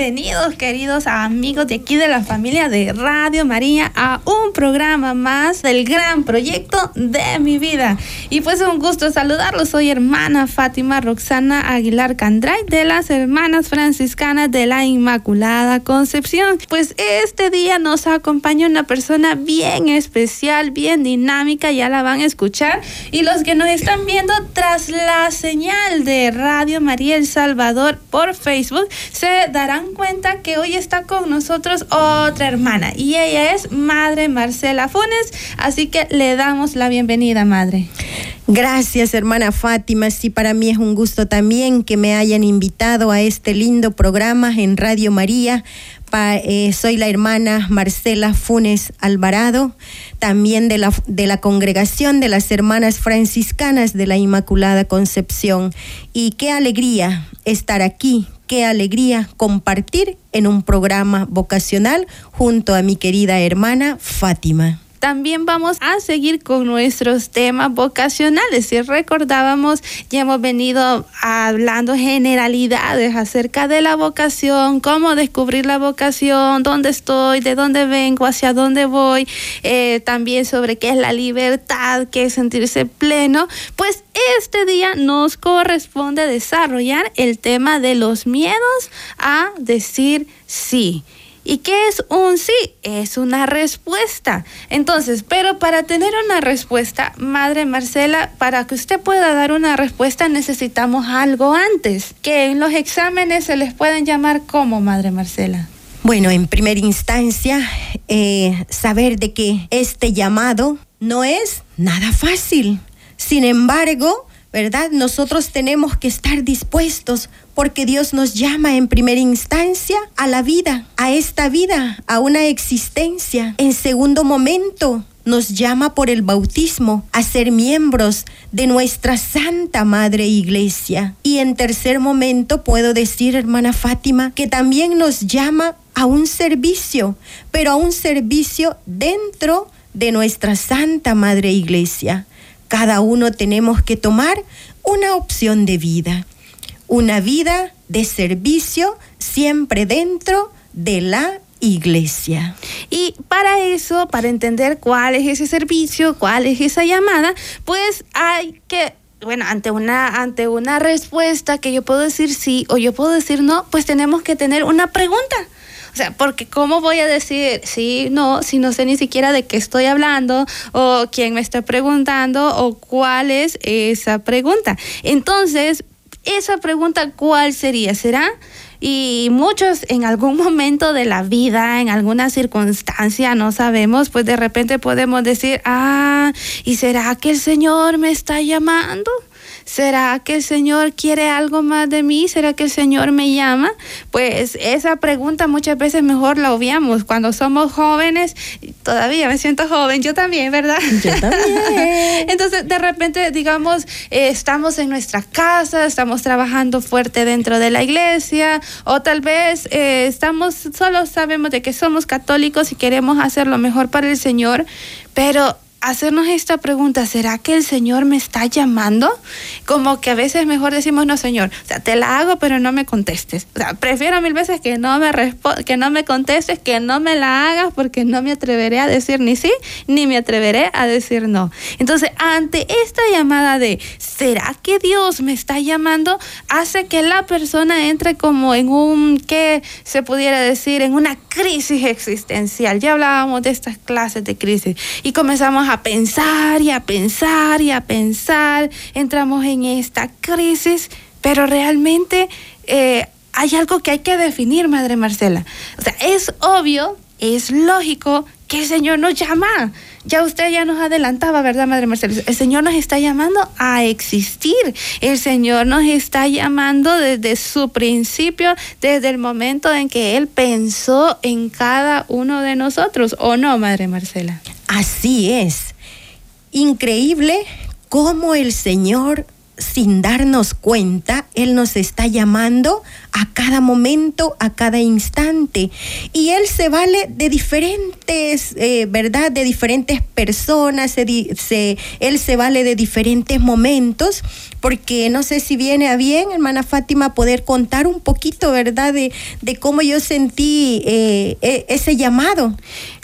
Bienvenidos queridos amigos de aquí de la familia de Radio María a un programa más del gran proyecto de mi vida. Y pues un gusto saludarlos. Soy hermana Fátima Roxana Aguilar Candray de las Hermanas Franciscanas de la Inmaculada Concepción. Pues este día nos acompaña una persona bien especial, bien dinámica, ya la van a escuchar. Y los que nos están viendo tras la señal de Radio María El Salvador por Facebook se darán cuenta que hoy está con nosotros otra hermana y ella es Madre Marcela Funes, así que le damos la bienvenida, Madre. Gracias, hermana Fátima. Sí, para mí es un gusto también que me hayan invitado a este lindo programa en Radio María. Eh, soy la hermana Marcela Funes Alvarado, también de la, de la congregación de las hermanas franciscanas de la Inmaculada Concepción. Y qué alegría estar aquí qué alegría compartir en un programa vocacional junto a mi querida hermana Fátima también vamos a seguir con nuestros temas vocacionales. Si recordábamos, ya hemos venido hablando generalidades acerca de la vocación, cómo descubrir la vocación, dónde estoy, de dónde vengo, hacia dónde voy, eh, también sobre qué es la libertad, qué es sentirse pleno. Pues este día nos corresponde desarrollar el tema de los miedos a decir sí. ¿Y qué es un sí? Es una respuesta. Entonces, pero para tener una respuesta, Madre Marcela, para que usted pueda dar una respuesta necesitamos algo antes, que en los exámenes se les pueden llamar como, Madre Marcela. Bueno, en primera instancia, eh, saber de que este llamado no es nada fácil. Sin embargo, ¿verdad? Nosotros tenemos que estar dispuestos porque Dios nos llama en primera instancia a la vida, a esta vida, a una existencia. En segundo momento, nos llama por el bautismo a ser miembros de nuestra Santa Madre Iglesia. Y en tercer momento puedo decir, hermana Fátima, que también nos llama a un servicio, pero a un servicio dentro de nuestra Santa Madre Iglesia. Cada uno tenemos que tomar una opción de vida, una vida de servicio siempre dentro de la iglesia. Y para eso, para entender cuál es ese servicio, cuál es esa llamada, pues hay que bueno, ante una, ante una respuesta que yo puedo decir sí o yo puedo decir no, pues tenemos que tener una pregunta. O sea, porque ¿cómo voy a decir sí, no, si no sé ni siquiera de qué estoy hablando o quién me está preguntando o cuál es esa pregunta? Entonces, esa pregunta, ¿cuál sería? ¿Será? y muchos en algún momento de la vida, en alguna circunstancia, no sabemos, pues de repente podemos decir, ah, ¿y será que el Señor me está llamando? ¿Será que el Señor quiere algo más de mí? ¿Será que el Señor me llama? Pues esa pregunta muchas veces mejor la obviamos cuando somos jóvenes. Todavía me siento joven, yo también, ¿verdad? Yo también. Entonces, de repente, digamos, eh, estamos en nuestra casa, estamos trabajando fuerte dentro de la iglesia, o tal vez eh, estamos, solo sabemos de que somos católicos y queremos hacer lo mejor para el Señor, pero hacernos esta pregunta, ¿será que el Señor me está llamando? Como que a veces mejor decimos, no, Señor, o sea, te la hago, pero no me contestes. O sea, prefiero mil veces que no me que no me contestes, que no me la hagas, porque no me atreveré a decir ni sí, ni me atreveré a decir no. Entonces, ante esta llamada de, ¿será que Dios me está llamando? Hace que la persona entre como en un, ¿qué se pudiera decir? En una crisis existencial. Ya hablábamos de estas clases de crisis y comenzamos a pensar y a pensar y a pensar, entramos en esta crisis, pero realmente eh, hay algo que hay que definir, Madre Marcela. O sea, es obvio, es lógico que el Señor nos llama. Ya usted ya nos adelantaba, ¿verdad, Madre Marcela? El Señor nos está llamando a existir. El Señor nos está llamando desde su principio, desde el momento en que Él pensó en cada uno de nosotros, ¿o no, Madre Marcela? Así es. increíble cómo el Señor sin darnos cuenta, Él nos está llamando a cada momento, a cada instante. Y Él se vale de diferentes, eh, ¿verdad? De diferentes personas, se, Él se vale de diferentes momentos, porque no sé si viene a bien, hermana Fátima, poder contar un poquito, ¿verdad? De, de cómo yo sentí eh, e, ese llamado,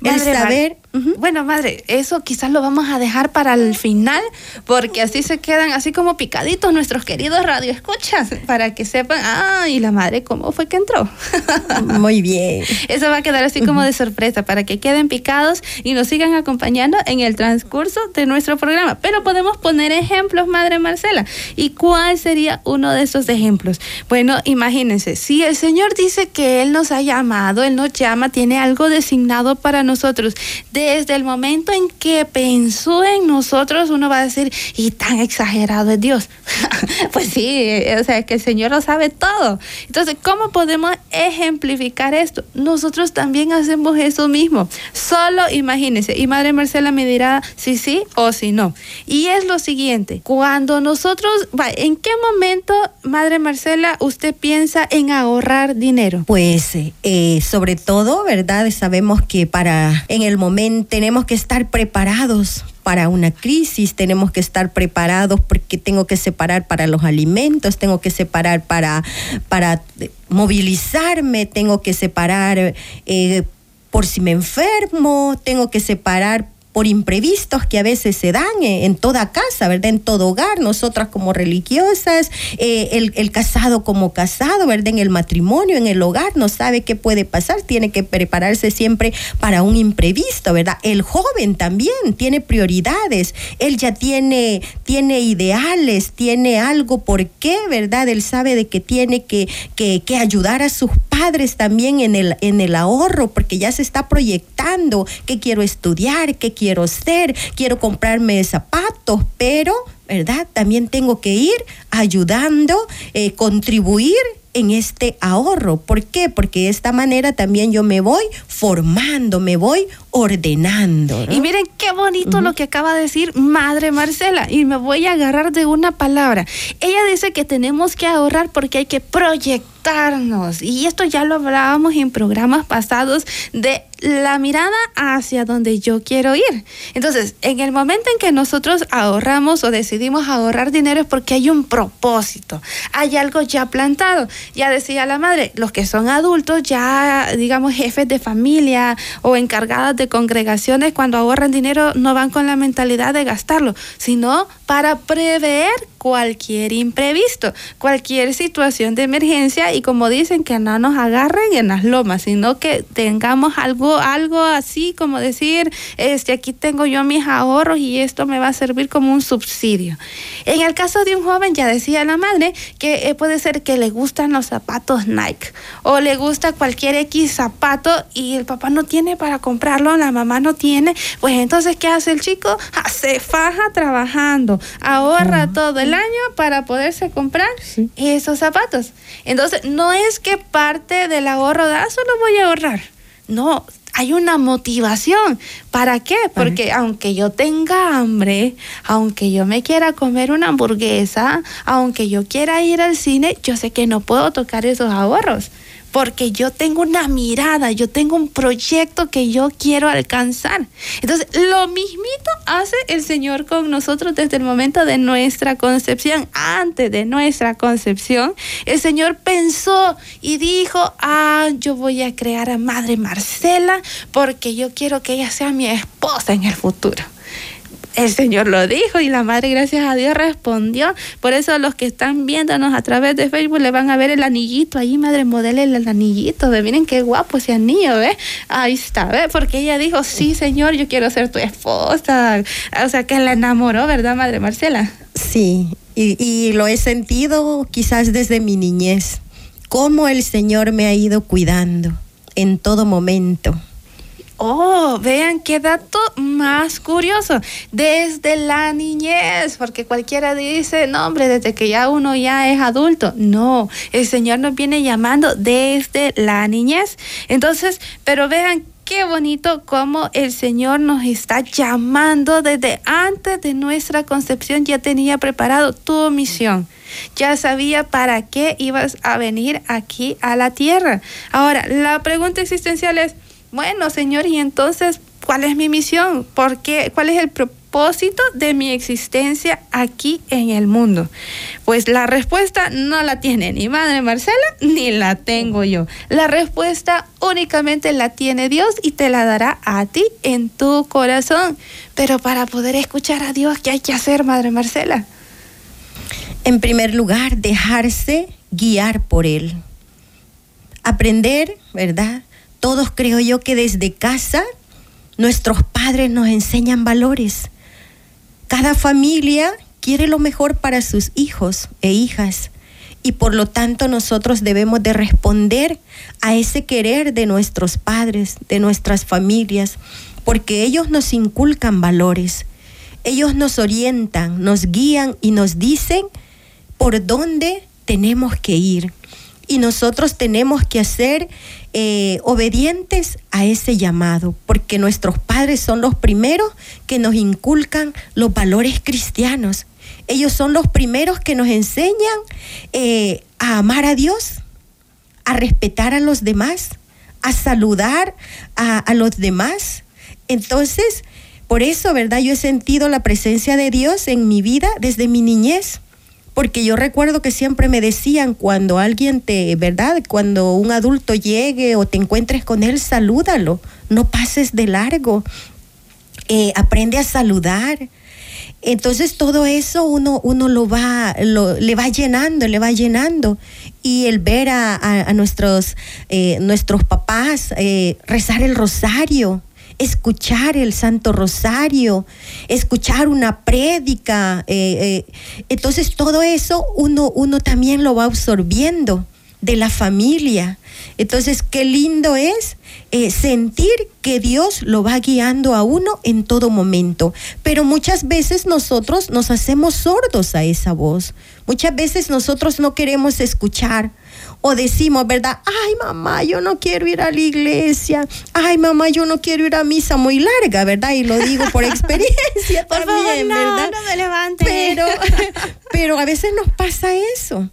el saber. Bueno, madre, eso quizás lo vamos a dejar para el final, porque así se quedan así como picaditos nuestros queridos radioescuchas, para que sepan, ah, y la madre, ¿cómo fue que entró? Muy bien. Eso va a quedar así como de sorpresa, para que queden picados y nos sigan acompañando en el transcurso de nuestro programa. Pero podemos poner ejemplos, madre Marcela. ¿Y cuál sería uno de esos ejemplos? Bueno, imagínense, si el Señor dice que Él nos ha llamado, Él nos llama, tiene algo designado para nosotros. De desde el momento en que pensó en nosotros, uno va a decir, y tan exagerado es Dios. pues sí, o sea, que el Señor lo sabe todo. Entonces, ¿cómo podemos ejemplificar esto? Nosotros también hacemos eso mismo. Solo imagínense, y Madre Marcela me dirá si sí o si no. Y es lo siguiente, cuando nosotros, ¿en qué momento, Madre Marcela, usted piensa en ahorrar dinero? Pues eh, sobre todo, ¿verdad? Sabemos que para en el momento tenemos que estar preparados para una crisis, tenemos que estar preparados porque tengo que separar para los alimentos, tengo que separar para, para movilizarme, tengo que separar eh, por si me enfermo, tengo que separar por imprevistos que a veces se dan en, toda casa, ¿verdad? En todo hogar, nosotras como religiosas, eh, el, casado como casado, ¿verdad? En el matrimonio, en el hogar, no sabe qué puede pasar, tiene que prepararse siempre para un imprevisto, ¿verdad? El joven también tiene prioridades, él ya tiene, tiene ideales, tiene algo por qué, ¿verdad? Él sabe de que tiene que, que, que ayudar a sus padres también en el, en el ahorro, porque ya se está proyectando qué quiero estudiar, qué quiero quiero ser, quiero comprarme zapatos, pero, ¿verdad? También tengo que ir ayudando, eh, contribuir en este ahorro. ¿Por qué? Porque de esta manera también yo me voy formando, me voy ordenando. Y miren qué bonito lo que acaba de decir Madre Marcela. Y me voy a agarrar de una palabra. Ella dice que tenemos que ahorrar porque hay que proyectarnos. Y esto ya lo hablábamos en programas pasados de la mirada hacia donde yo quiero ir. Entonces, en el momento en que nosotros ahorramos o decidimos ahorrar dinero es porque hay un propósito, hay algo ya plantado. Ya decía la madre, los que son adultos, ya digamos jefes de familia o encargadas de congregaciones, cuando ahorran dinero no van con la mentalidad de gastarlo, sino para prever cualquier imprevisto, cualquier situación de emergencia y como dicen que no nos agarren en las lomas, sino que tengamos algo algo así como decir, este aquí tengo yo mis ahorros y esto me va a servir como un subsidio. En el caso de un joven ya decía la madre que eh, puede ser que le gustan los zapatos Nike o le gusta cualquier X zapato y el papá no tiene para comprarlo, la mamá no tiene, pues entonces ¿qué hace el chico? Se faja trabajando, ahorra todo el año para poderse comprar esos zapatos. Entonces, no es que parte del ahorro da, solo voy a ahorrar. No, hay una motivación. ¿Para qué? Porque aunque yo tenga hambre, aunque yo me quiera comer una hamburguesa, aunque yo quiera ir al cine, yo sé que no puedo tocar esos ahorros porque yo tengo una mirada, yo tengo un proyecto que yo quiero alcanzar. Entonces, lo mismito hace el Señor con nosotros desde el momento de nuestra concepción. Antes de nuestra concepción, el Señor pensó y dijo, ah, yo voy a crear a Madre Marcela porque yo quiero que ella sea mi esposa en el futuro el Señor lo dijo y la Madre, gracias a Dios, respondió. Por eso los que están viéndonos a través de Facebook le van a ver el anillito ahí, Madre, modele el anillito. ¿ve? Miren qué guapo ese anillo, ¿ve? Ahí está, ¿ve? Porque ella dijo, sí, Señor, yo quiero ser tu esposa. O sea, que la enamoró, ¿verdad, Madre Marcela? Sí, y, y lo he sentido quizás desde mi niñez, cómo el Señor me ha ido cuidando en todo momento Oh, vean qué dato más curioso. Desde la niñez, porque cualquiera dice, no, hombre, desde que ya uno ya es adulto. No, el Señor nos viene llamando desde la niñez. Entonces, pero vean qué bonito cómo el Señor nos está llamando desde antes de nuestra concepción, ya tenía preparado tu misión. Ya sabía para qué ibas a venir aquí a la tierra. Ahora, la pregunta existencial es, bueno, Señor, ¿y entonces cuál es mi misión? ¿Por qué? ¿Cuál es el propósito? de mi existencia aquí en el mundo? Pues la respuesta no la tiene ni Madre Marcela ni la tengo yo. La respuesta únicamente la tiene Dios y te la dará a ti en tu corazón. Pero para poder escuchar a Dios, ¿qué hay que hacer, Madre Marcela? En primer lugar, dejarse guiar por Él. Aprender, ¿verdad? Todos creo yo que desde casa nuestros padres nos enseñan valores. Cada familia quiere lo mejor para sus hijos e hijas y por lo tanto nosotros debemos de responder a ese querer de nuestros padres, de nuestras familias, porque ellos nos inculcan valores, ellos nos orientan, nos guían y nos dicen por dónde tenemos que ir. Y nosotros tenemos que hacer eh, obedientes a ese llamado, porque nuestros padres son los primeros que nos inculcan los valores cristianos. Ellos son los primeros que nos enseñan eh, a amar a Dios, a respetar a los demás, a saludar a, a los demás. Entonces, por eso, ¿verdad? Yo he sentido la presencia de Dios en mi vida desde mi niñez porque yo recuerdo que siempre me decían cuando alguien te, ¿verdad? Cuando un adulto llegue o te encuentres con él, salúdalo, no pases de largo, eh, aprende a saludar. Entonces todo eso uno, uno lo va, le va llenando, le va llenando. Y el ver a, nuestros, eh, nuestros papás eh, rezar el rosario, escuchar el Santo Rosario, escuchar una prédica. Eh, eh, entonces todo eso uno, uno también lo va absorbiendo de la familia. Entonces, qué lindo es eh, sentir que Dios lo va guiando a uno en todo momento. Pero muchas veces nosotros nos hacemos sordos a esa voz. Muchas veces nosotros no queremos escuchar o decimos, ¿verdad? Ay, mamá, yo no quiero ir a la iglesia. Ay, mamá, yo no quiero ir a misa muy larga, ¿verdad? Y lo digo por experiencia por también, favor, ¿verdad? No me levante. Pero, pero a veces nos pasa eso.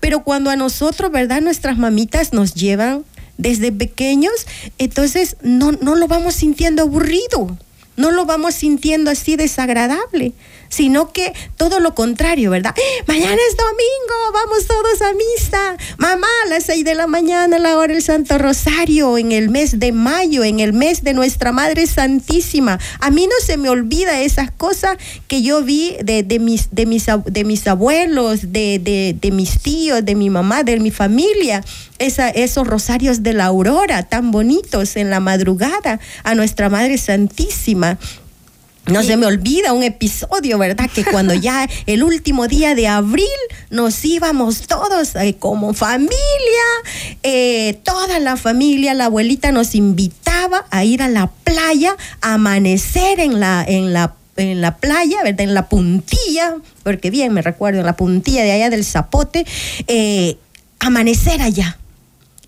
Pero cuando a nosotros, ¿verdad? Nuestras mamitas nos llevan desde pequeños, entonces no, no lo vamos sintiendo aburrido, no lo vamos sintiendo así desagradable sino que todo lo contrario, ¿verdad? Mañana es domingo, vamos todos a misa. Mamá, a las seis de la mañana, la hora del Santo Rosario, en el mes de mayo, en el mes de nuestra Madre Santísima. A mí no se me olvida esas cosas que yo vi de, mis, de, mis, de mis abuelos, de, de, mis tíos, de mi mamá, de mi familia. Esos rosarios de la aurora tan bonitos en la madrugada a nuestra Madre Santísima. No se me olvida un episodio, ¿verdad? Que cuando ya el último día de abril nos íbamos todos eh, como familia, eh, toda la familia, la abuelita nos invitaba a ir a la playa, a amanecer en la, en la en la playa, ¿verdad? En la puntilla, porque bien me recuerdo, en la puntilla de allá del Zapote, eh, amanecer allá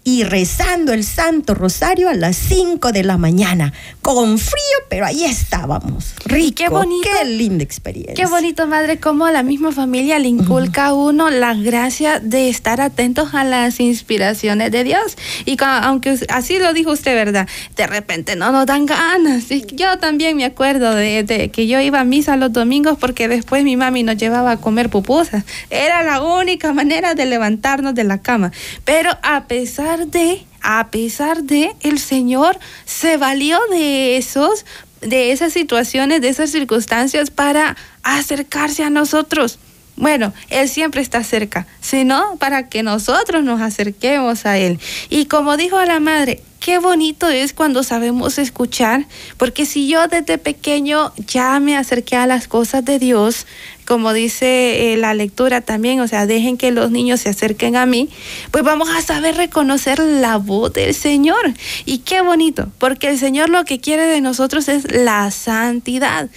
y rezando el Santo Rosario a las 5 de la mañana, con frío, pero ahí estábamos. Rico, qué bonito. Qué linda experiencia. Qué bonito, madre, cómo la misma familia le inculca a uno la gracia de estar atentos a las inspiraciones de Dios. Y aunque así lo dijo usted, ¿verdad? De repente no nos dan ganas. Yo también me acuerdo de, que yo iba a misa los domingos porque después mi mami nos llevaba a comer pupusas. Era la única manera de levantarnos de la cama. Pero a pesar de, a pesar de, el Señor se valió de esos, de esas situaciones, de esas circunstancias para acercarse a nosotros. Bueno, Él siempre está cerca, sino para que nosotros nos acerquemos a Él. Y como dijo la madre, qué bonito es cuando sabemos escuchar, porque si yo desde pequeño ya me acerqué a las cosas de Dios, como dice eh, la lectura también, o sea, dejen que los niños se acerquen a mí, pues vamos a saber reconocer la voz del Señor. Y qué bonito, porque el Señor lo que quiere de nosotros es la santidad,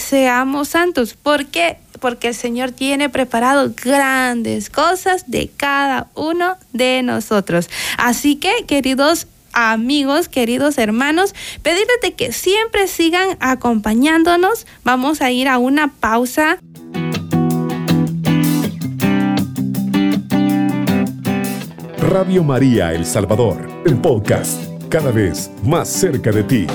seamos santos. ¿Por qué? Porque el Señor tiene preparado grandes cosas de cada uno de nosotros. Así que, queridos amigos, queridos hermanos, pedirles que siempre sigan acompañándonos. Vamos a ir a una pausa. Radio María El Salvador, el podcast, cada vez más cerca de ti.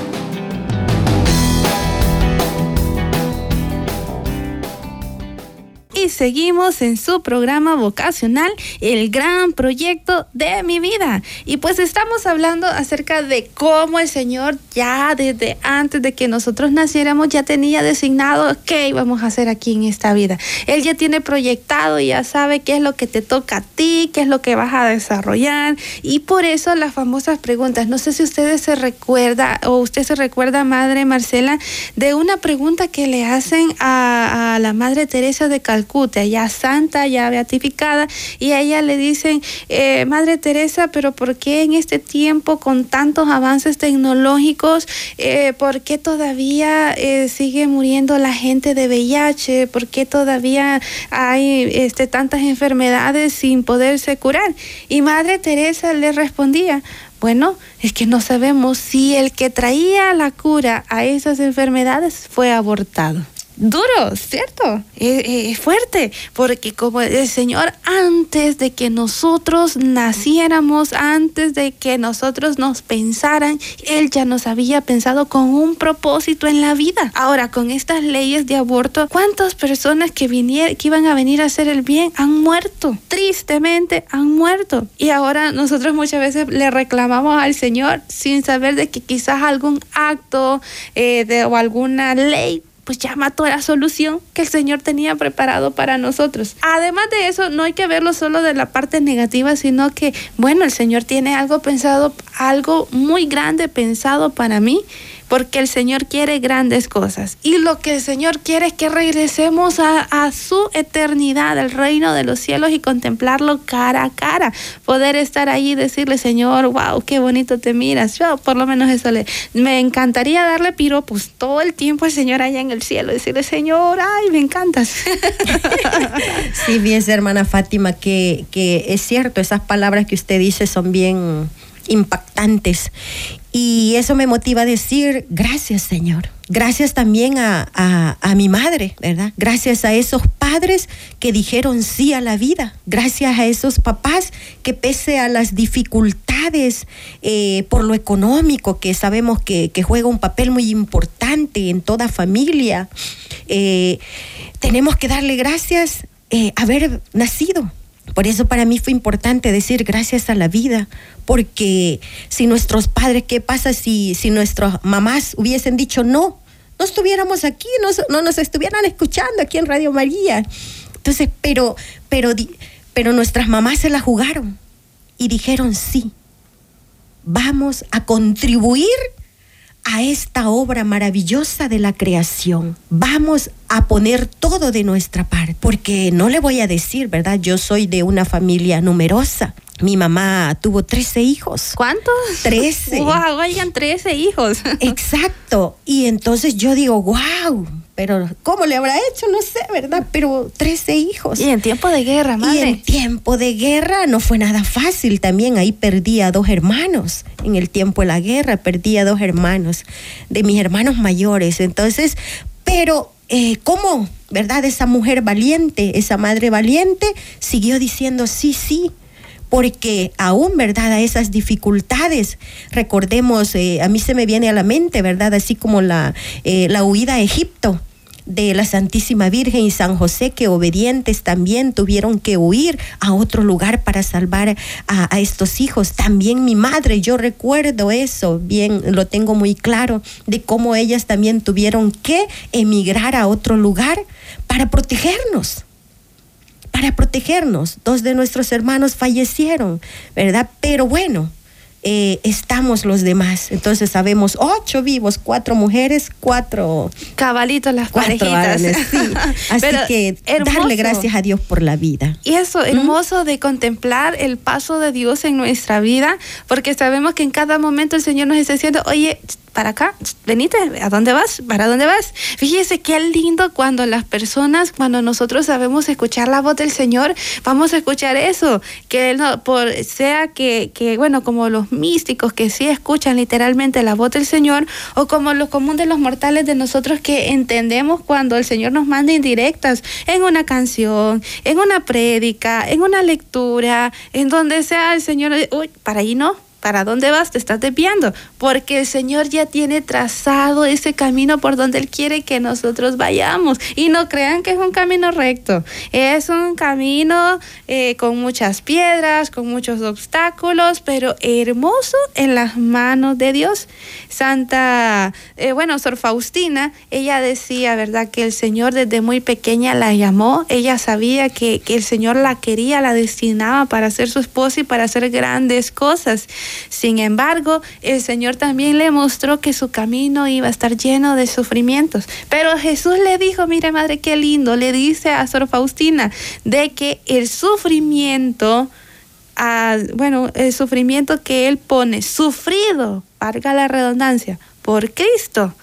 Seguimos en su programa vocacional, el gran proyecto de mi vida. Y pues estamos hablando acerca de cómo el Señor ya desde antes de que nosotros naciéramos ya tenía designado qué íbamos a hacer aquí en esta vida. Él ya tiene proyectado y ya sabe qué es lo que te toca a ti, qué es lo que vas a desarrollar. Y por eso las famosas preguntas. No sé si ustedes se recuerda o usted se recuerda, Madre Marcela, de una pregunta que le hacen a, a la Madre Teresa de Calcuta ya santa, ya beatificada, y a ella le dicen, eh, Madre Teresa, pero ¿por qué en este tiempo con tantos avances tecnológicos, eh, por qué todavía eh, sigue muriendo la gente de VIH? ¿Por qué todavía hay este, tantas enfermedades sin poderse curar? Y Madre Teresa le respondía, bueno, es que no sabemos si el que traía la cura a esas enfermedades fue abortado duro, ¿cierto? Es, fuerte, porque como el Señor antes de que nosotros naciéramos, antes de que nosotros nos pensaran, Él ya nos había pensado con un propósito en la vida. Ahora, con estas leyes de aborto, ¿cuántas personas que, vinieron, que iban a venir a hacer el bien han muerto? Tristemente han muerto. Y ahora nosotros muchas veces le reclamamos al Señor sin saber de que quizás algún acto eh, de, o alguna ley pues ya mató la solución que el Señor tenía preparado para nosotros. Además de eso, no hay que verlo solo de la parte negativa, sino que, bueno, el Señor tiene algo pensado, algo muy grande pensado para mí porque el Señor quiere grandes cosas. Y lo que el Señor quiere es que regresemos a, su eternidad, al reino de los cielos y contemplarlo cara a cara. Poder estar ahí y decirle, Señor, wow, qué bonito te miras. Yo por lo menos eso le... Me encantaría darle piropos todo el tiempo al Señor allá en el cielo. Decirle, Señor, ay, me encantas. sí, bien, hermana Fátima, que, que es cierto, esas palabras que usted dice son bien impactantes. Y eso me motiva a decir, gracias Señor. Gracias también a, a, mi madre, ¿verdad? Gracias a esos padres que dijeron sí a la vida. Gracias a esos papás que pese a las dificultades eh, por lo económico, que sabemos que, que, juega un papel muy importante en toda familia, eh, tenemos que darle gracias eh, haber nacido, por eso para mí fue importante decir gracias a la vida, porque si nuestros padres, ¿qué pasa si, si nuestras mamás hubiesen dicho no? No estuviéramos aquí, no, no nos estuvieran escuchando aquí en Radio María. Entonces, pero, pero, pero nuestras mamás se la jugaron y dijeron sí, vamos a contribuir a esta obra maravillosa de la creación. Vamos a poner todo de nuestra parte, porque no le voy a decir, ¿verdad? Yo soy de una familia numerosa. Mi mamá tuvo 13 hijos. ¿Cuántos? 13. Wow, oigan, 13 hijos. Exacto. Y entonces yo digo, wow, pero ¿cómo le habrá hecho? No sé, ¿verdad? Pero 13 hijos. Y en tiempo de guerra, madre. Y en tiempo de guerra no fue nada fácil. También ahí perdí a dos hermanos. En el tiempo de la guerra perdí a dos hermanos, de mis hermanos mayores. Entonces, pero eh, ¿cómo? ¿Verdad? Esa mujer valiente, esa madre valiente, siguió diciendo sí, sí porque aún, ¿verdad? A esas dificultades, recordemos, eh, a mí se me viene a la mente, ¿verdad? Así como la, eh, la huida a Egipto de la Santísima Virgen y San José, que obedientes también tuvieron que huir a otro lugar para salvar a, a, estos hijos. También mi madre, yo recuerdo eso, bien, lo tengo muy claro, de cómo ellas también tuvieron que emigrar a otro lugar para protegernos para protegernos. Dos de nuestros hermanos fallecieron, ¿verdad? Pero bueno, eh, estamos los demás. Entonces sabemos ocho vivos, cuatro mujeres, cuatro cabalitos las parejitas. Así que darle gracias a Dios por la vida. Y eso, hermoso de contemplar el paso de Dios en nuestra vida, porque sabemos que en cada momento el Señor nos está diciendo, oye, para acá, venite, ¿a dónde vas? ¿Para dónde vas? Fíjese qué lindo cuando las personas, cuando nosotros sabemos escuchar la voz del Señor, vamos a escuchar eso, que no, por, sea que, que, bueno, como los místicos que sí escuchan literalmente la voz del Señor, o como lo común de los mortales de nosotros que entendemos cuando el Señor nos manda indirectas en una canción, en una prédica, en una lectura, en donde sea el Señor, uy, para ahí no, ¿Para dónde vas? Te estás desviando. Porque el Señor ya tiene trazado ese camino por donde Él quiere que nosotros vayamos. Y no crean que es un camino recto. Es un camino eh, con muchas piedras, con muchos obstáculos, pero hermoso en las manos de Dios. Santa, eh, bueno, Sor Faustina, ella decía, ¿verdad? Que el Señor desde muy pequeña la llamó. Ella sabía que, que el Señor la quería, la destinaba para ser su esposa y para hacer grandes cosas. Sin embargo, el Señor también le mostró que su camino iba a estar lleno de sufrimientos. Pero Jesús le dijo, mire madre, qué lindo, le dice a Sor Faustina, de que el sufrimiento, bueno, el sufrimiento que Él pone, sufrido, valga la redundancia, por Cristo,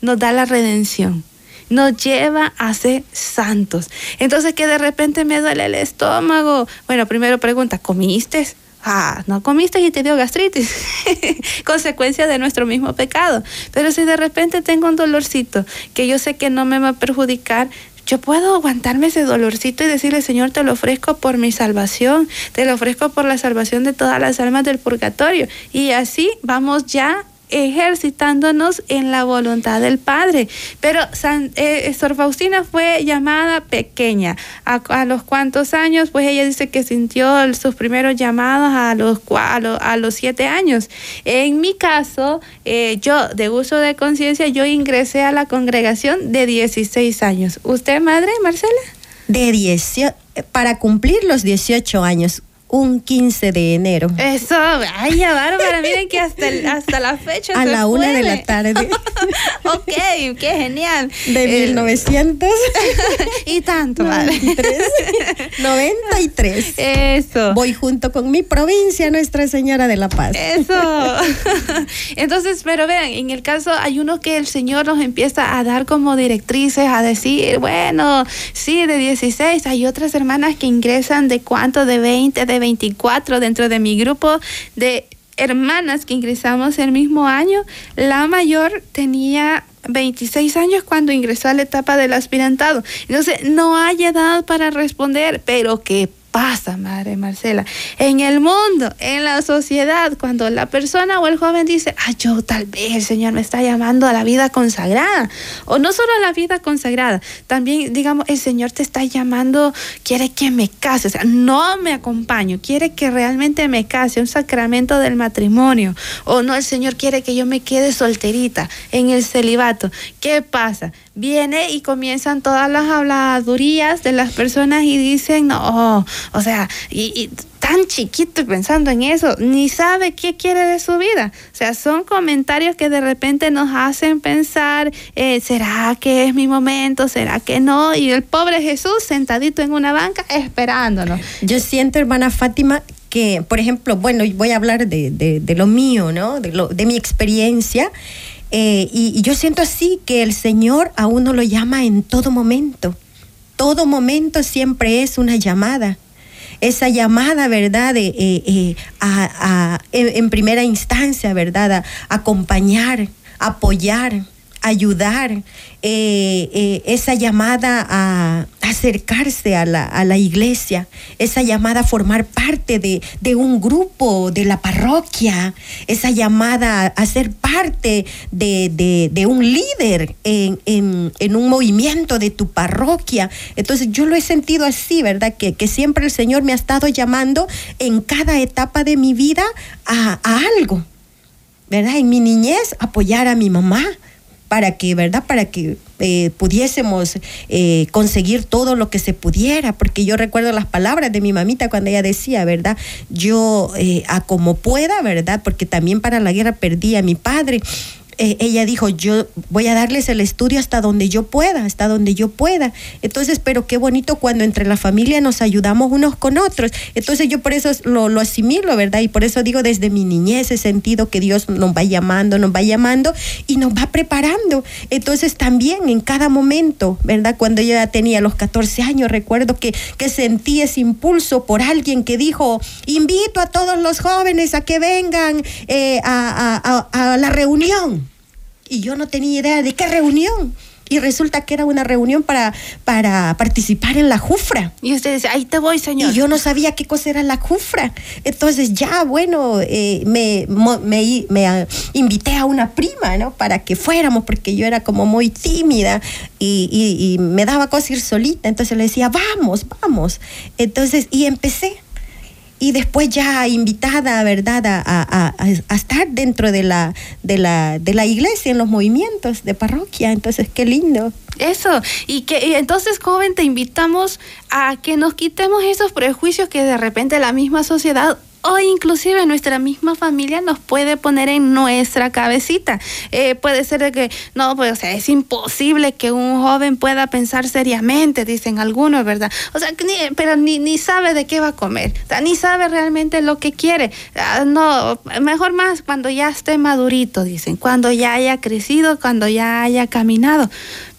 nos da la redención nos lleva a ser santos. Entonces que de repente me duele el estómago. Bueno, primero pregunta, ¿comiste? Ah, no comiste y te dio gastritis, consecuencia de nuestro mismo pecado. Pero si de repente tengo un dolorcito que yo sé que no me va a perjudicar, yo puedo aguantarme ese dolorcito y decirle, Señor, te lo ofrezco por mi salvación, te lo ofrezco por la salvación de todas las almas del purgatorio. Y así vamos ya ejercitándonos en la voluntad del Padre. Pero San, eh, Sor Faustina fue llamada pequeña. A, los cuantos años, pues ella dice que sintió sus primeros llamados a los, a, los siete años. En mi caso, eh, yo, de uso de conciencia, yo ingresé a la congregación de 16 años. ¿Usted, madre, Marcela? De 18, para cumplir los 18 años un 15 de enero. Eso, ay, ya bárbara, miren que hasta, hasta la fecha. A la una de la tarde. ok, qué genial. De 1900. y tanto, 93. 93. Eso. Voy junto con mi provincia, Nuestra Señora de la Paz. Eso. Entonces, pero vean, en el caso hay uno que el Señor nos empieza a dar como directrices, a decir, bueno, sí, de 16, hay otras hermanas que ingresan de cuánto, de 20, de 24 dentro de mi grupo de hermanas que ingresamos el mismo año. La mayor tenía 26 años cuando ingresó a la etapa del aspirantado. Entonces, no hay edad para responder, pero que pasa, Madre Marcela? En el mundo, en la sociedad, cuando la persona o el joven dice, ah, yo tal vez el Señor me está llamando a la vida consagrada, o no solo a la vida consagrada, también, digamos, el Señor te está llamando, quiere que me case, o sea, no me acompaño, quiere que realmente me case, un sacramento del matrimonio, o no, el Señor quiere que yo me quede solterita en el celibato. ¿Qué pasa? Viene y comienzan todas las habladurías de las personas y dicen, no, o sea, y, tan chiquito pensando en eso, ni sabe qué quiere de su vida. O sea, son comentarios que de repente nos hacen pensar, eh, ¿será que es mi momento? ¿Será que no? Y el pobre Jesús sentadito en una banca esperándonos. Yo siento, hermana Fátima, que, por ejemplo, bueno, voy a hablar de, de, lo mío, ¿no? De, lo, de mi experiencia. Eh, y, yo siento así que el Señor a uno lo llama en todo momento. Todo momento siempre es una llamada esa llamada, ¿verdad? Eh, eh, a, en, primera instancia, ¿verdad? A, acompañar, apoyar, ayudar, eh, esa llamada a acercarse a la, a la, iglesia, esa llamada a formar parte de, de, un grupo, de la parroquia, esa llamada a ser parte de, de, de un líder en, en, en, un movimiento de tu parroquia. Entonces yo lo he sentido así, ¿verdad? Que, que siempre el Señor me ha estado llamando en cada etapa de mi vida a, a algo. ¿Verdad? En mi niñez, apoyar a mi mamá, para que, ¿verdad? Para que eh, pudiésemos eh, conseguir todo lo que se pudiera, porque yo recuerdo las palabras de mi mamita cuando ella decía, ¿verdad? Yo eh, a como pueda, ¿verdad? Porque también para la guerra perdí a mi padre. Eh, ella dijo, yo voy a darles el estudio hasta donde yo pueda, hasta donde yo pueda. Entonces, pero qué bonito cuando entre la familia nos ayudamos unos con otros. Entonces yo por eso lo, lo asimilo, ¿verdad? Y por eso digo, desde mi niñez he sentido que Dios nos va llamando, nos va llamando y nos va preparando. Entonces también en cada momento, ¿verdad? Cuando yo ya tenía los 14 años, recuerdo que, que sentí ese impulso por alguien que dijo, invito a todos los jóvenes a que vengan eh, a, la reunión. Y yo no tenía idea de qué reunión y resulta que era una reunión para, para participar en la jufra. Y usted dice, ahí te voy, señor. Y yo no sabía qué cosa era la jufra. Entonces ya, bueno, eh, me, me, me uh, invité a una prima, ¿no? Para que fuéramos, porque yo era como muy tímida y, y, y me daba cosa ir solita. Entonces le decía, vamos, vamos. Entonces, y empecé y después ya invitada, ¿verdad?, a, a, a, estar dentro de la, de, la, de la iglesia, en los movimientos de parroquia. Entonces, qué lindo. Eso, y que y entonces, joven, te invitamos a que nos quitemos esos prejuicios que de repente la misma sociedad o inclusive nuestra misma familia nos puede poner en nuestra cabecita. Eh, puede ser de que, no, pues, o sea, es imposible que un joven pueda pensar seriamente, dicen algunos, ¿verdad? O sea, ni, pero ni, ni sabe de qué va a comer, ni sabe realmente lo que quiere. Ah, no, mejor más cuando ya esté madurito, dicen, cuando ya haya crecido, cuando ya haya caminado.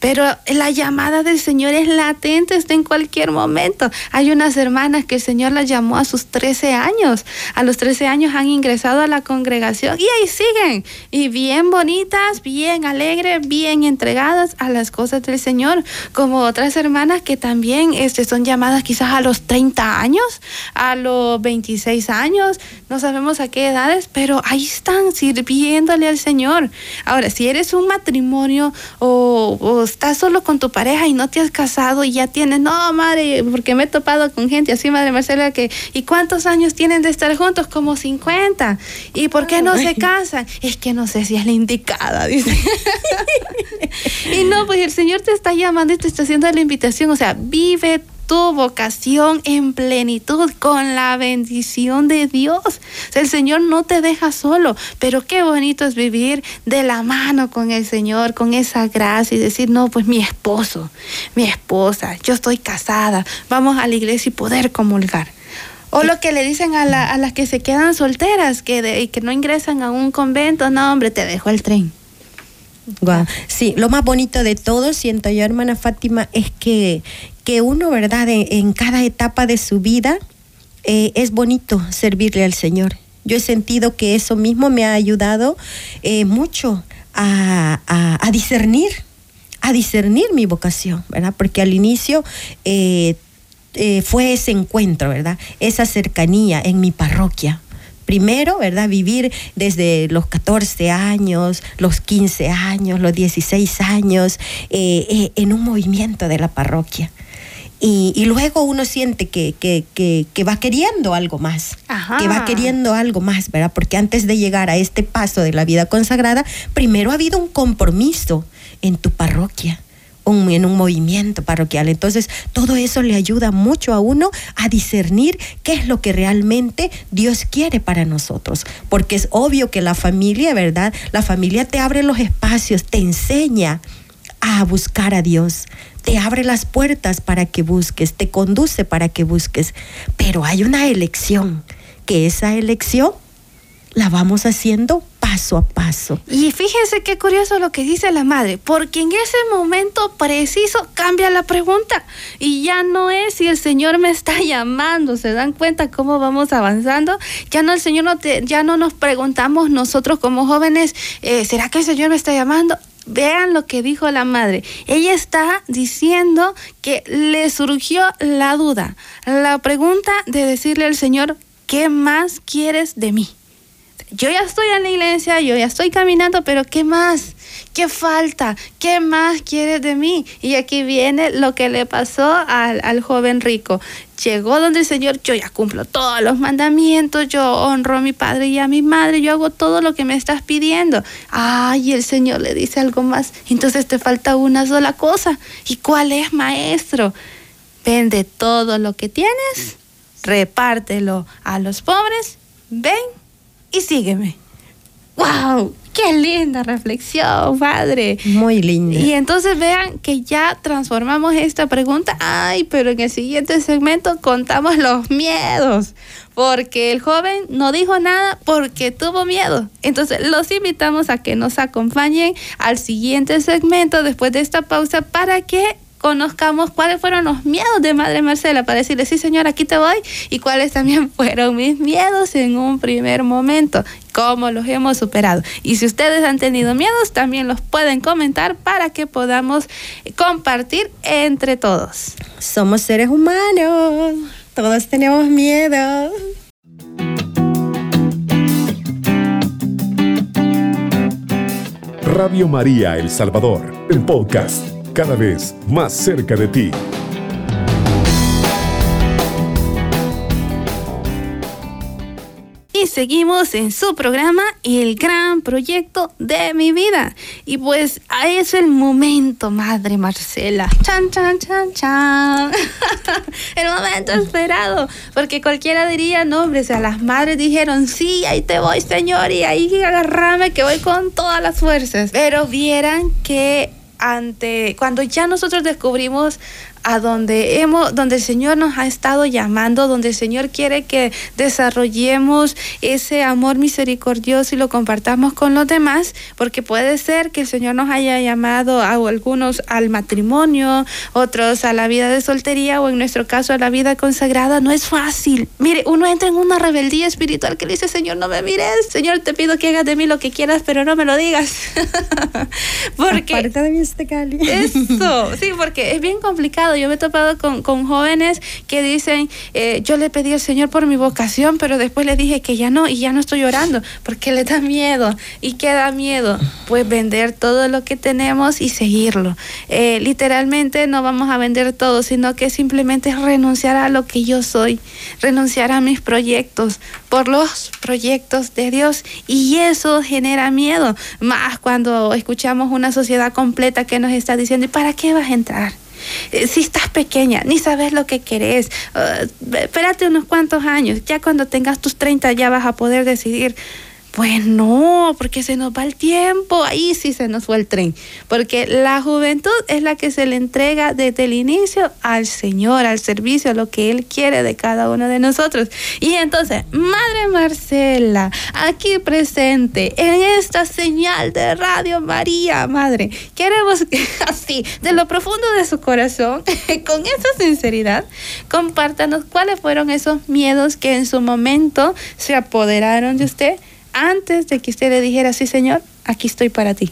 Pero la llamada del Señor es latente, está en cualquier momento. Hay unas hermanas que el Señor las llamó a sus 13 años. A los 13 años han ingresado a la congregación y ahí siguen. Y bien bonitas, bien alegres, bien entregadas a las cosas del Señor. Como otras hermanas que también este, son llamadas quizás a los 30 años, a los 26 años, no sabemos a qué edades, pero ahí están sirviéndole al Señor. Ahora, si eres un matrimonio o, o estás solo con tu pareja y no te has casado y ya tienes, no, madre, porque me he topado con gente así, madre Marcela, que, ¿y cuántos años tienen de estar juntos? Como 50. ¿Y por qué no se casan? Es que no sé si es la indicada, dice. y no, pues el Señor te está llamando y te está haciendo la invitación, o sea, vive tu vocación en plenitud con la bendición de Dios. El Señor no te deja solo, pero qué bonito es vivir de la mano con el Señor, con esa gracia y decir, no, pues mi esposo, mi esposa, yo estoy casada, vamos a la iglesia y poder comulgar. O lo que le dicen a, la, a las que se quedan solteras que de, que no ingresan a un convento, no, hombre, te dejo el tren. Wow. Sí, lo más bonito de todo, siento yo, hermana Fátima, es que, que uno, ¿verdad?, en, cada etapa de su vida eh, es bonito servirle al Señor. Yo he sentido que eso mismo me ha ayudado eh, mucho a, a, discernir, a discernir mi vocación, ¿verdad? Porque al inicio eh, fue ese encuentro, ¿verdad? Esa cercanía en mi parroquia, primero, ¿verdad? Vivir desde los 14 años, los 15 años, los 16 años, eh, eh, en un movimiento de la parroquia. Y, y, luego uno siente que, que, que, que va queriendo algo más, Ajá. que va queriendo algo más, ¿verdad? Porque antes de llegar a este paso de la vida consagrada, primero ha habido un compromiso en tu parroquia. Un, en un movimiento parroquial. Entonces, todo eso le ayuda mucho a uno a discernir qué es lo que realmente Dios quiere para nosotros. Porque es obvio que la familia, ¿verdad? La familia te abre los espacios, te enseña a buscar a Dios, te abre las puertas para que busques, te conduce para que busques. Pero hay una elección, que esa elección la vamos haciendo paso a paso. Y fíjense qué curioso lo que dice la madre, porque en ese momento preciso cambia la pregunta y ya no es si el Señor me está llamando, se dan cuenta cómo vamos avanzando, ya no el Señor no te, ya no nos preguntamos nosotros como jóvenes, eh, ¿será que el Señor me está llamando? Vean lo que dijo la madre. Ella está diciendo que le surgió la duda, la pregunta de decirle al Señor, ¿qué más quieres de mí? Yo ya estoy en la iglesia, yo ya estoy caminando, pero ¿qué más? ¿Qué falta? ¿Qué más quieres de mí? Y aquí viene lo que le pasó al, al, joven rico. Llegó donde el Señor, yo ya cumplo todos los mandamientos, yo honro a mi padre y a mi madre, yo hago todo lo que me estás pidiendo. Ay, el Señor le dice algo más. Entonces te falta una sola cosa. ¿Y cuál es, maestro? Vende todo lo que tienes, repártelo a los pobres, ven y sígueme. ¡Wow! ¡Qué linda reflexión, padre! Muy linda. Y entonces vean que ya transformamos esta pregunta. Ay, pero en el siguiente segmento contamos los miedos. Porque el joven no dijo nada porque tuvo miedo. Entonces los invitamos a que nos acompañen al siguiente segmento después de esta pausa para que conozcamos cuáles fueron los miedos de Madre Marcela para decirle, sí señor, aquí te voy, y cuáles también fueron mis miedos en un primer momento, cómo los hemos superado. Y si ustedes han tenido miedos, también los pueden comentar para que podamos compartir entre todos. Somos seres humanos, todos tenemos miedo. Radio María El Salvador, el podcast cada vez más cerca de ti. Y seguimos en su programa El gran proyecto de mi vida. Y pues es el momento, Madre Marcela. Chan, chan, chan, chan. el momento esperado. Porque cualquiera diría, no, hombre, o sea, las madres dijeron, sí, ahí te voy, Señor, y ahí agarrame que voy con todas las fuerzas. Pero vieran que ante cuando ya nosotros descubrimos a donde hemos, donde el Señor nos ha estado llamando, donde el Señor quiere que desarrollemos ese amor misericordioso y lo compartamos con los demás, porque puede ser que el Señor nos haya llamado a algunos al matrimonio, otros a la vida de soltería o en nuestro caso a la vida consagrada. No es fácil. Mire, uno entra en una rebeldía espiritual que le dice, Señor, no me mires, Señor, te pido que hagas de mí lo que quieras, pero no me lo digas. porque... Aparte de mí este Cali. Eso, sí, porque es bien complicado yo me he topado con, con jóvenes que dicen, eh, yo le pedí al Señor por mi vocación, pero después le dije que ya no y ya no estoy llorando porque le da miedo. ¿Y qué da miedo? Pues vender todo lo que tenemos y seguirlo. Eh, literalmente no vamos a vender todo, sino que simplemente renunciar a lo que yo soy, renunciar a mis proyectos por los proyectos de Dios. Y eso genera miedo, más cuando escuchamos una sociedad completa que nos está diciendo, ¿y para qué vas a entrar? Eh, si estás pequeña, ni sabes lo que querés, uh, espérate unos cuantos años, ya cuando tengas tus 30 ya vas a poder decidir pues no, porque se nos va el tiempo, ahí sí se nos fue el tren, porque la juventud es la que se le entrega desde el inicio al Señor, al servicio, a lo que Él quiere de cada uno de nosotros. Y entonces, Madre Marcela, aquí presente, en esta señal de Radio María, Madre, queremos así, de lo profundo de su corazón, con esa sinceridad, compártanos cuáles fueron esos miedos que en su momento se apoderaron de usted antes de que usted le dijera, sí Señor, aquí estoy para ti.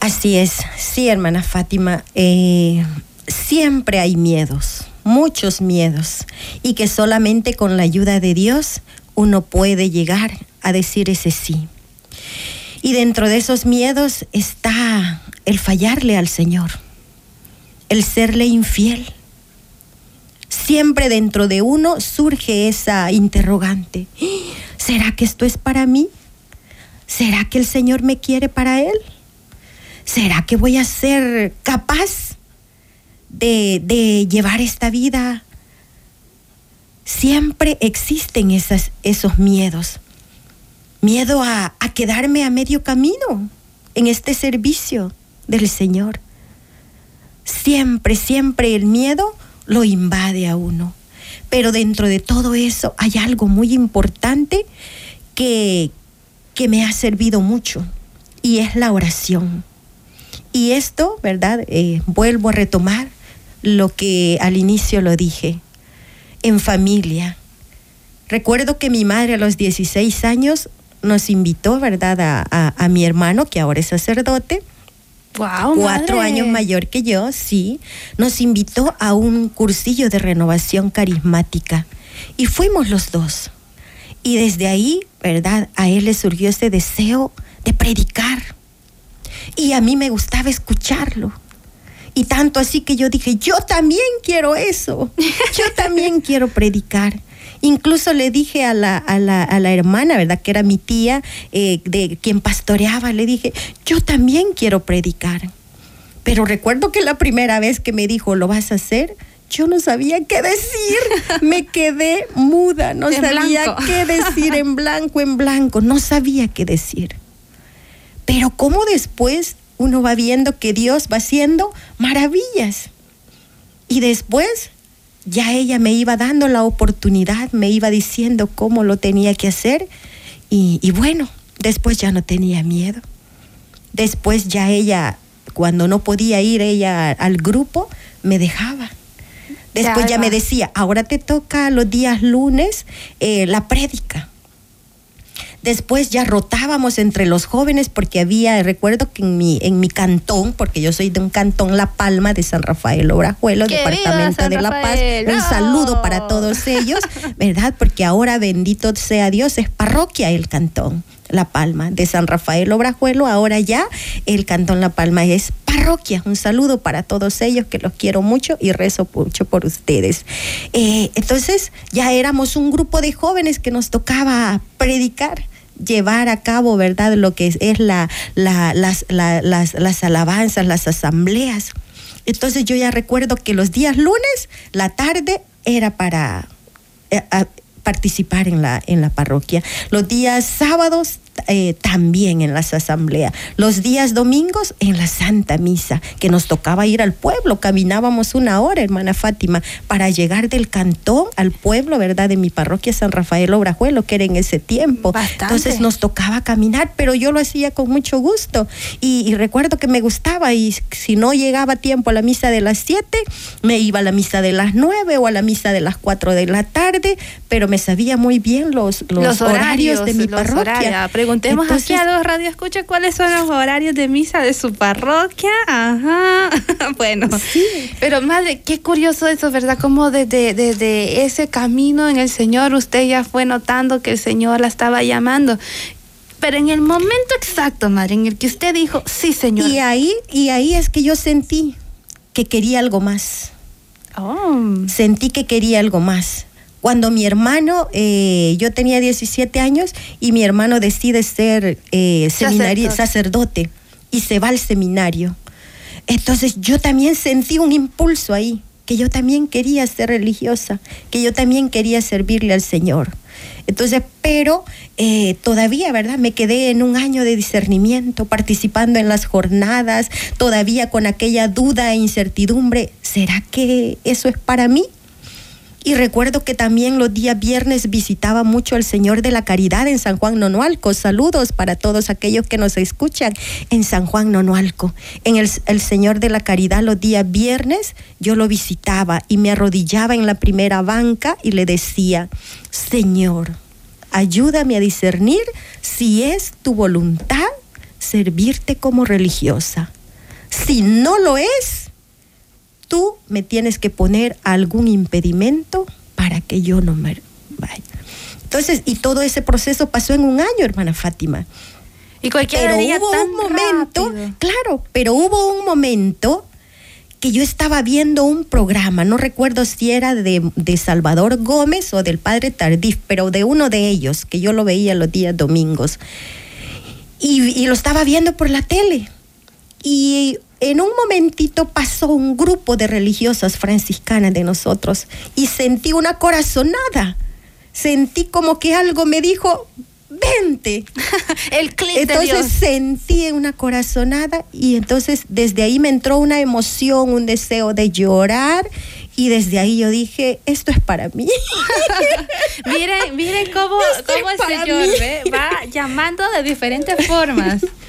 Así es, sí hermana Fátima, eh, siempre hay miedos, muchos miedos, y que solamente con la ayuda de Dios uno puede llegar a decir ese sí. Y dentro de esos miedos está el fallarle al Señor, el serle infiel. Siempre dentro de uno surge esa interrogante. ¿Será que esto es para mí? ¿Será que el Señor me quiere para Él? ¿Será que voy a ser capaz de, llevar esta vida? Siempre existen esos miedos. Miedo a, a quedarme a medio camino en este servicio del Señor. Siempre, siempre el miedo lo invade a uno. Pero dentro de todo eso hay algo muy importante que, que me ha servido mucho y es la oración. Y esto, ¿verdad? Eh, vuelvo a retomar lo que al inicio lo dije, en familia. Recuerdo que mi madre a los 16 años nos invitó, ¿verdad?, a, a mi hermano, que ahora es sacerdote, cuatro años mayor que yo, sí, nos invitó a un cursillo de renovación carismática y fuimos los dos. Y desde ahí, ¿verdad? A él le surgió ese deseo de predicar. Y a mí me gustaba escucharlo. Y tanto así que yo dije, yo también quiero eso. Yo también quiero predicar. Incluso le dije a la, a la, a la hermana, ¿verdad? Que era mi tía, eh, de quien pastoreaba, le dije, yo también quiero predicar. Pero recuerdo que la primera vez que me dijo, ¿lo vas a hacer? yo no sabía qué decir. Me quedé muda, no En sabía blanco. qué decir en blanco, en blanco, no sabía qué decir. Pero cómo después uno va viendo que Dios va haciendo maravillas. Y después ya ella me iba dando la oportunidad, me iba diciendo cómo lo tenía que hacer. Y, y bueno, después ya no tenía miedo. Después ya ella, cuando no podía ir ella al grupo, me dejaba. Después Ya ya, me decía, ahora te toca los días lunes eh, la prédica. Después ya rotábamos entre los jóvenes porque había, recuerdo que en mi, en mi cantón, porque yo soy de un cantón La Palma de San Rafael Obrajuelo, ¡Que departamento de La Paz. Un saludo para todos ellos, ¿verdad? Porque ahora, bendito sea Dios, es parroquia el cantón La Palma de San Rafael Obrajuelo. Ahora ya el cantón La Palma es parroquia. Un saludo para todos ellos que los quiero mucho y rezo mucho por ustedes. Eh, entonces ya éramos un grupo de jóvenes que nos tocaba predicar llevar a cabo, ¿verdad? Lo que es, es la, la- las, la- las, las alabanzas, las asambleas. Entonces yo ya recuerdo que los días lunes, la tarde era para eh, participar en la, en la parroquia. Los días sábados eh, también en las asambleas. Los días domingos en la Santa Misa, que nos tocaba ir al pueblo. Caminábamos una hora, hermana Fátima, para llegar del cantón al pueblo, ¿verdad? De mi parroquia San Rafael Obrajuelo, que era en ese tiempo. Bastante. Entonces nos tocaba caminar, pero yo lo hacía con mucho gusto. Y, y recuerdo que me gustaba y si no llegaba a tiempo a la misa de las 7, me iba a la misa de las 9 o a la misa de las 4 de la tarde, pero me sabía muy bien los, los, horarios, de mi parroquia. Preguntemos aquí Entonces, a los radioescuchas cuáles son los horarios de misa de su parroquia. Ajá. bueno. Pero madre, qué curioso eso, ¿verdad? Como desde, desde ese camino en el Señor usted ya fue notando que el Señor la estaba llamando. Pero en el momento exacto, madre, en el que usted dijo, sí, Señor. Y ahí, y ahí es que yo sentí que quería algo más. Oh. sentí que quería algo más. Cuando mi hermano, eh, yo tenía 17 años y mi hermano decide ser eh, sacerdote y se va al seminario. Entonces yo también sentí un impulso ahí, que yo también quería ser religiosa, que yo también quería servirle al Señor. Entonces, pero eh, todavía, ¿verdad? Me quedé en un año de discernimiento, participando en las jornadas, todavía con aquella duda e incertidumbre, ¿será que eso es para mí? Y recuerdo que también los días viernes visitaba mucho al Señor de la Caridad en San Juan Nonualco. Saludos para todos aquellos que nos escuchan en San Juan Nonualco. En el, el Señor de la Caridad los días viernes yo lo visitaba y me arrodillaba en la primera banca y le decía, Señor, ayúdame a discernir si es tu voluntad servirte como religiosa. Si no lo es, tú me tienes que poner algún impedimento para que yo no me vaya. Entonces, y todo ese proceso pasó en un año, hermana Fátima. Y cualquier Pero hubo tan un momento, rápido. claro, pero hubo un momento que yo estaba viendo un programa, no recuerdo si era de, de Salvador Gómez o del padre Tardif, pero de uno de ellos, que yo lo veía los días domingos. Y, y lo estaba viendo por la tele. Y en un momentito pasó un grupo de religiosas franciscanas de nosotros y sentí una corazonada. Sentí como que algo me dijo, vente. el clic de Entonces Dios. sentí una corazonada y entonces desde ahí me entró una emoción, un deseo de llorar y desde ahí yo dije, esto es para mí. Miren, miren cómo, cómo el Señor va llamando de diferentes formas.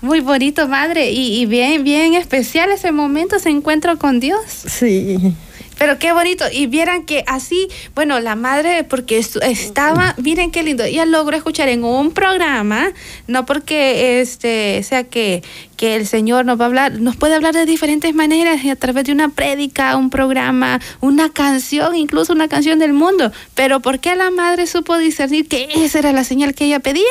Muy bonito, madre. Y, y bien, bien especial ese momento, ese encuentro con Dios. Sí. Pero qué bonito. Y vieran que así, bueno, la madre, porque estaba, miren qué lindo, ella logró escuchar en un programa, no porque este sea que, que el Señor nos va a hablar, nos puede hablar de diferentes maneras, y a través de una prédica, un programa, una canción, incluso una canción del mundo. Pero ¿por qué la madre supo discernir que esa era la señal que ella pedía?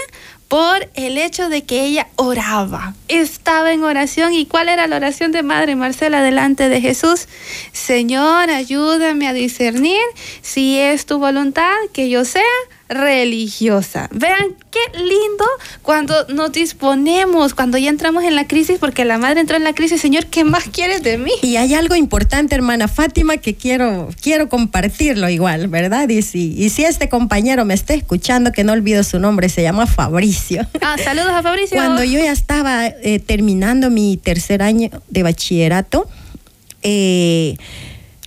Por el hecho de que ella oraba, estaba en oración. ¿Y cuál era la oración de Madre Marcela delante de Jesús? Señor, ayúdame a discernir si es tu voluntad que yo sea religiosa. Vean qué lindo cuando nos disponemos, cuando ya entramos en la crisis, porque la madre entró en la crisis, Señor, ¿qué más quieres de mí? Y hay algo importante, hermana Fátima, que quiero, quiero compartirlo igual, ¿verdad? Y si, y si este compañero me está escuchando, que no olvido su nombre, se llama Fabricio. Ah, saludos a Fabricio. Cuando yo ya estaba eh, terminando mi tercer año de bachillerato, eh,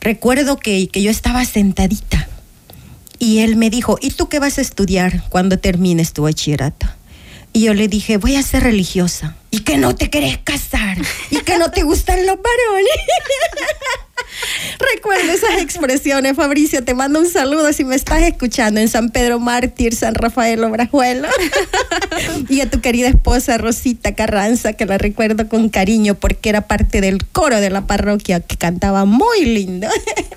recuerdo que, que yo estaba sentadita y él me dijo, ¿y tú qué vas a estudiar cuando termines tu bachillerato? Y yo le dije, voy a ser religiosa. Y que no te querés casar. Y que no te gustan los varones. Recuerda esas expresiones, Fabricio. Te mando un saludo si me estás escuchando en San Pedro Mártir, San Rafael Obrajuelo. y a tu querida esposa Rosita Carranza, que la recuerdo con cariño porque era parte del coro de la parroquia que cantaba muy lindo.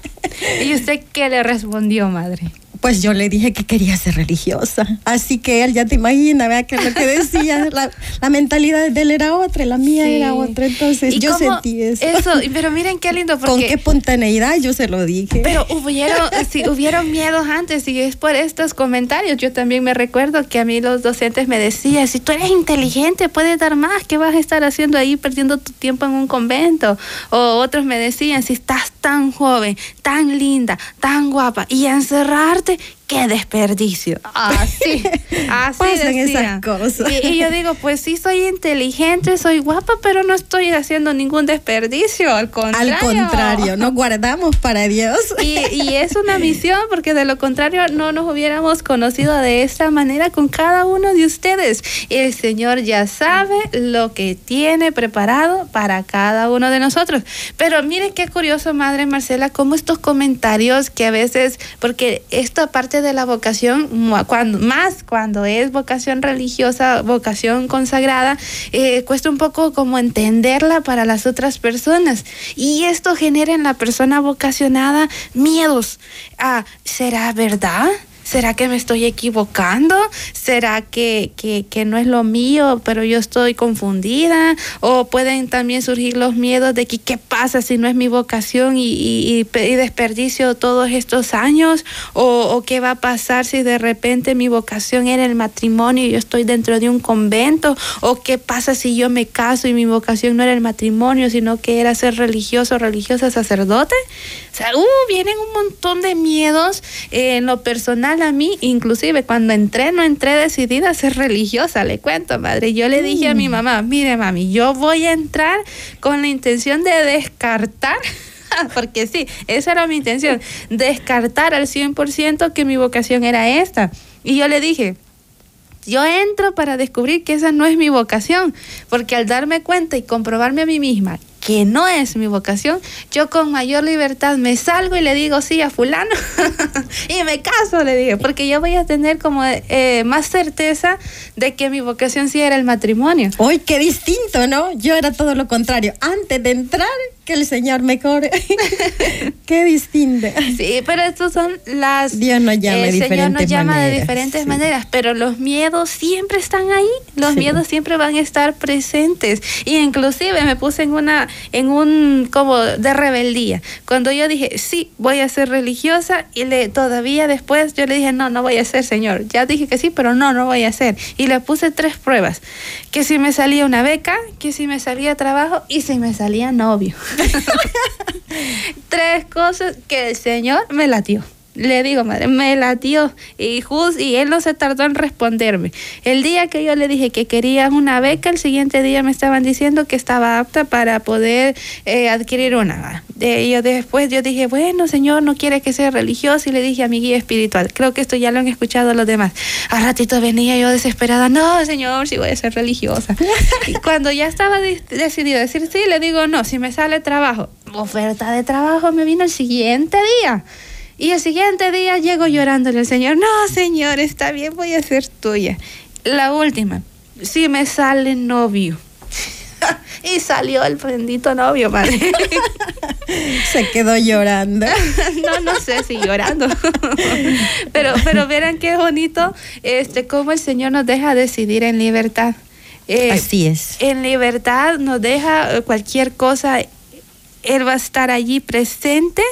¿Y usted qué le respondió, madre? Pues yo le dije que quería ser religiosa. Así que él ya te imagina, vea que lo que decía, la, la, mentalidad de él era otra, la mía sí. era otra. Entonces yo sentí eso. Eso, pero miren qué lindo. Porque, Con qué espontaneidad yo se lo dije. Pero hubieron, sí, hubieron miedos antes y es por estos comentarios. Yo también me recuerdo que a mí los docentes me decían, si tú eres inteligente, puedes dar más, ¿qué vas a estar haciendo ahí perdiendo tu tiempo en un convento? O otros me decían, si estás tan joven, tan linda, tan guapa y encerrarte, entonces qué desperdicio. Así, así Pasan esas cosas. Y, y, yo digo, pues sí soy inteligente, soy guapa, pero no estoy haciendo ningún desperdicio, al contrario. Al contrario, nos guardamos para Dios. Y, y es una misión, porque de lo contrario no nos hubiéramos conocido de esta manera con cada uno de ustedes. El Señor ya sabe lo que tiene preparado para cada uno de nosotros. Pero mire qué curioso, Madre Marcela, cómo estos comentarios que a veces, porque esta parte de la vocación, cuando, más cuando es vocación religiosa, vocación consagrada, eh, cuesta un poco como entenderla para las otras personas. Y esto genera en la persona vocacionada miedos. Ah, ¿Será verdad? ¿Será que me estoy equivocando? ¿Será que, que, que, no es lo mío, pero yo estoy confundida? ¿O pueden también surgir los miedos de que qué pasa si no es mi vocación y, y, desperdicio todos estos años? ¿O, ¿O, qué va a pasar si de repente mi vocación era el matrimonio y yo estoy dentro de un convento? ¿O qué pasa si yo me caso y mi vocación no era el matrimonio, sino que era ser religioso, religiosa, sacerdote? O sea, uh, vienen un montón de miedos en lo personal a mí, inclusive cuando entré, no entré decidida a ser religiosa, le cuento, madre. Yo le dije mm. a mi mamá, mire, mami, yo voy a entrar con la intención de descartar porque sí, esa era mi intención, descartar al 100% que mi vocación era esta. Y yo le dije, yo entro para descubrir que esa no es mi vocación, porque al darme cuenta y comprobarme a mí misma que no es mi vocación, yo con mayor libertad me salgo y le digo sí a fulano y me caso, le digo, porque yo voy a tener como eh, más certeza de que mi vocación sí era el matrimonio. Uy, qué distinto, ¿no? Yo era todo lo contrario. Antes de entrar, que el Señor me cobre. qué distinto. Sí, pero estos son las... Dios nos llama, el de Señor nos llama maneras, de diferentes sí. maneras, pero los miedos siempre están ahí, los Sí. miedos siempre van a estar presentes. Y inclusive me puse en una, en un como de rebeldía. Cuando yo dije, sí, voy a ser religiosa, y le todavía después yo le dije, no, no voy a ser, Señor. Ya dije que sí, pero no, no voy a ser. Y le puse tres pruebas. Que si me salía una beca, que si me salía trabajo y si me salía novio. tres cosas que el Señor me latió. Le digo, madre, me latió y, just, y él no se tardó en responderme. El día que yo le dije que quería una beca, el siguiente día me estaban diciendo que estaba apta para poder eh, adquirir una. De, yo después yo dije, bueno, señor, no quiere que sea religioso y le dije a mi guía espiritual. Creo que esto ya lo han escuchado los demás. Al ratito venía yo desesperada, no, señor, si voy a ser religiosa. y cuando ya estaba de decidido a decir sí, le digo, no, si me sale trabajo, oferta de trabajo me vino el siguiente día. Y el siguiente día llego llorándole al Señor, no, Señor, está bien, voy a ser tuya. La última, si me sale novio. y salió el bendito novio, madre. Se quedó llorando. no, no sé si llorando. pero, pero verán qué bonito este, cómo el Señor nos deja decidir en libertad. Eh, Así es. En libertad nos deja cualquier cosa Él va a estar allí presente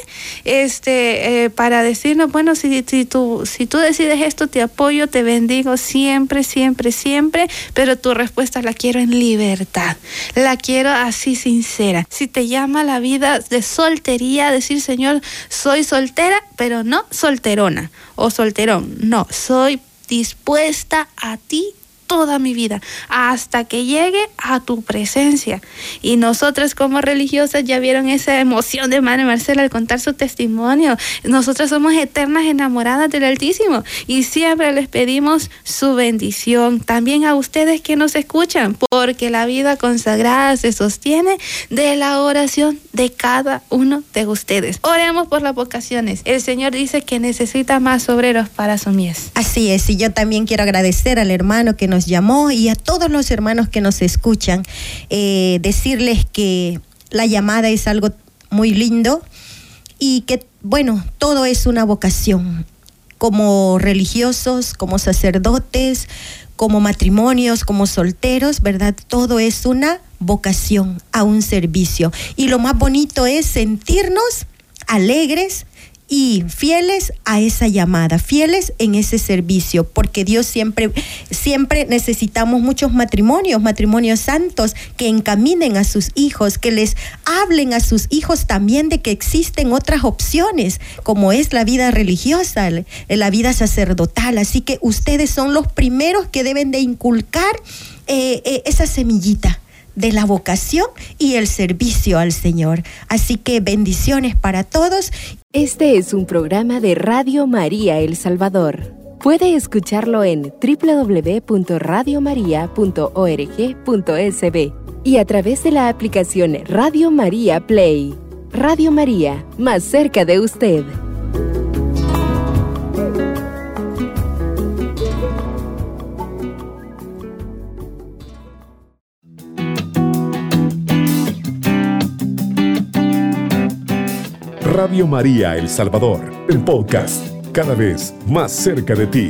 este, eh, para decirnos, bueno, si, si, tú, si tú decides esto, te apoyo, te bendigo siempre, siempre, siempre, pero tu respuesta la quiero en libertad, la quiero así sincera. Si te llama la vida de soltería, decir, Señor, soy soltera, pero no solterona o solterón, no, soy dispuesta a ti toda mi vida hasta que llegue a tu presencia. Y nosotras como religiosas ya vieron esa emoción de Madre Marcela al contar su testimonio. Nosotras somos eternas enamoradas del Altísimo y siempre les pedimos su bendición. También a ustedes que nos escuchan, porque la vida consagrada se sostiene de la oración de cada uno de ustedes. Oremos por las vocaciones. El Señor dice que necesita más obreros para su mies. Así es, y yo también quiero agradecer al hermano que llamó y a todos los hermanos que nos escuchan, eh, decirles que la llamada es algo muy lindo y que, bueno, todo es una vocación. Como religiosos, como sacerdotes, como matrimonios, como solteros, ¿verdad? Todo es una vocación a un servicio. Y lo más bonito es sentirnos alegres, y fieles a esa llamada, fieles en ese servicio, porque Dios siempre, siempre necesitamos muchos matrimonios, matrimonios santos que encaminen a sus hijos, que les hablen a sus hijos también de que existen otras opciones, como es la vida religiosa, la vida sacerdotal. Así que ustedes son los primeros que deben de inculcar eh, eh, esa semillita de la vocación y el servicio al Señor. Así que bendiciones para todos. Este es un programa de Radio María El Salvador. Puede escucharlo en www.radiomaria.org.sb y a través de la aplicación Radio María Play. Radio María, más cerca de usted. Radio María El Salvador, el podcast, cada vez más cerca de ti.